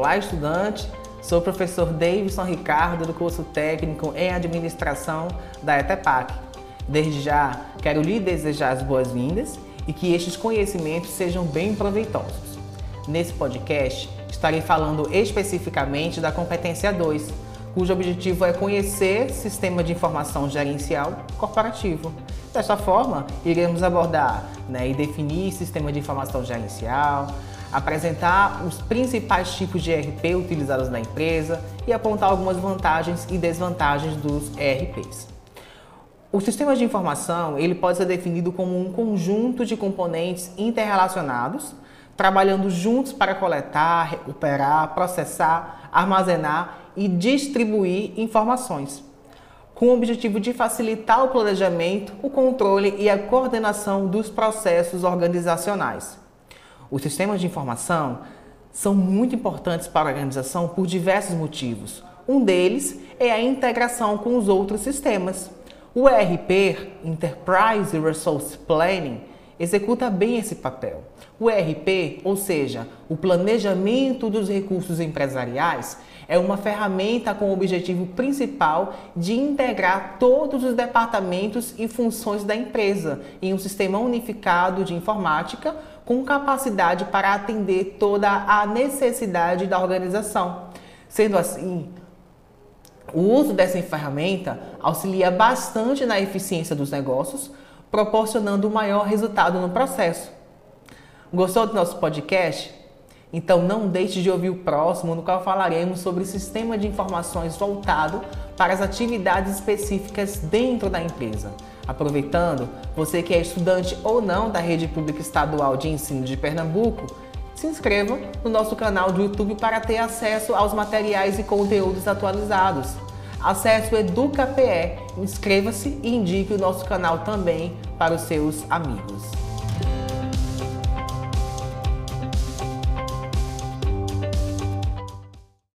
Olá, estudante! Sou o professor Davidson Ricardo do curso técnico em administração da ETEPAC. Desde já, quero lhe desejar as boas-vindas e que estes conhecimentos sejam bem proveitosos. Nesse podcast, estarei falando especificamente da competência 2, cujo objetivo é conhecer sistema de informação gerencial corporativo. Desta forma, iremos abordar né, e definir sistema de informação gerencial, apresentar os principais tipos de ERP utilizados na empresa e apontar algumas vantagens e desvantagens dos ERPs. O sistema de informação ele pode ser definido como um conjunto de componentes interrelacionados, trabalhando juntos para coletar, recuperar, processar, armazenar e distribuir informações, com o objetivo de facilitar o planejamento, o controle e a coordenação dos processos organizacionais. Os sistemas de informação são muito importantes para a organização por diversos motivos. Um deles é a integração com os outros sistemas. O ERP, Enterprise Resource Planning, executa bem esse papel. O ERP, ou seja, o planejamento dos recursos empresariais, é uma ferramenta com o objetivo principal de integrar todos os departamentos e funções da empresa em um sistema unificado de informática com capacidade para atender toda a necessidade da organização. Sendo assim, o uso dessa ferramenta auxilia bastante na eficiência dos negócios, proporcionando um maior resultado no processo. Gostou do nosso podcast? Então não deixe de ouvir o próximo, no qual falaremos sobre sistema de informações voltado para as atividades específicas dentro da empresa. Aproveitando, você que é estudante ou não da Rede Pública Estadual de Ensino de Pernambuco, se inscreva no nosso canal do YouTube para ter acesso aos materiais e conteúdos atualizados. Acesse o EducaPE, inscreva-se e indique o nosso canal também para os seus amigos.